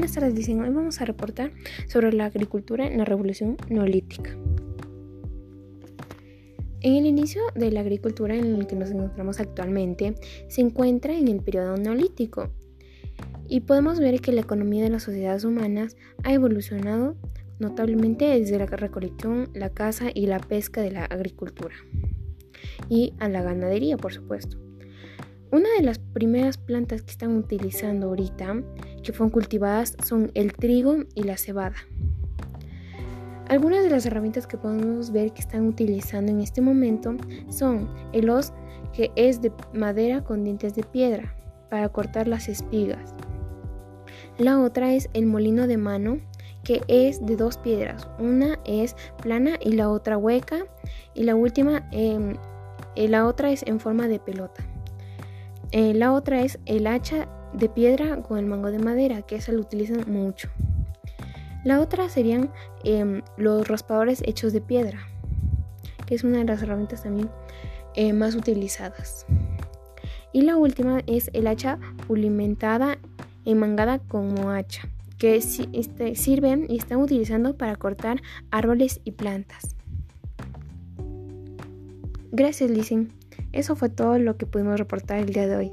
Buenas tardes, dicen. Hoy vamos a reportar sobre la agricultura en la revolución neolítica. En el inicio de la agricultura en el que nos encontramos actualmente se encuentra en el periodo neolítico y podemos ver que la economía de las sociedades humanas ha evolucionado notablemente desde la recolección, la caza y la pesca de la agricultura y a la ganadería, por supuesto. Una de las primeras plantas que están utilizando ahorita, que fueron cultivadas, son el trigo y la cebada. Algunas de las herramientas que podemos ver que están utilizando en este momento son el hoz, que es de madera con dientes de piedra, para cortar las espigas. La otra es el molino de mano, que es de dos piedras. Una es plana y la otra hueca. Y la última, em, eh, la otra es en forma de pelota. Eh, la otra es el hacha de piedra con el mango de madera, que esa lo utilizan mucho. La otra serían em, los raspadores hechos de piedra, que es una de las herramientas también eh, más utilizadas. Y la última es el hacha pulimentada mangada como hacha, que este, sirven y están utilizando para cortar árboles y plantas. Gracias, Lizzie. Eso fue todo lo que pudimos reportar el día de hoy.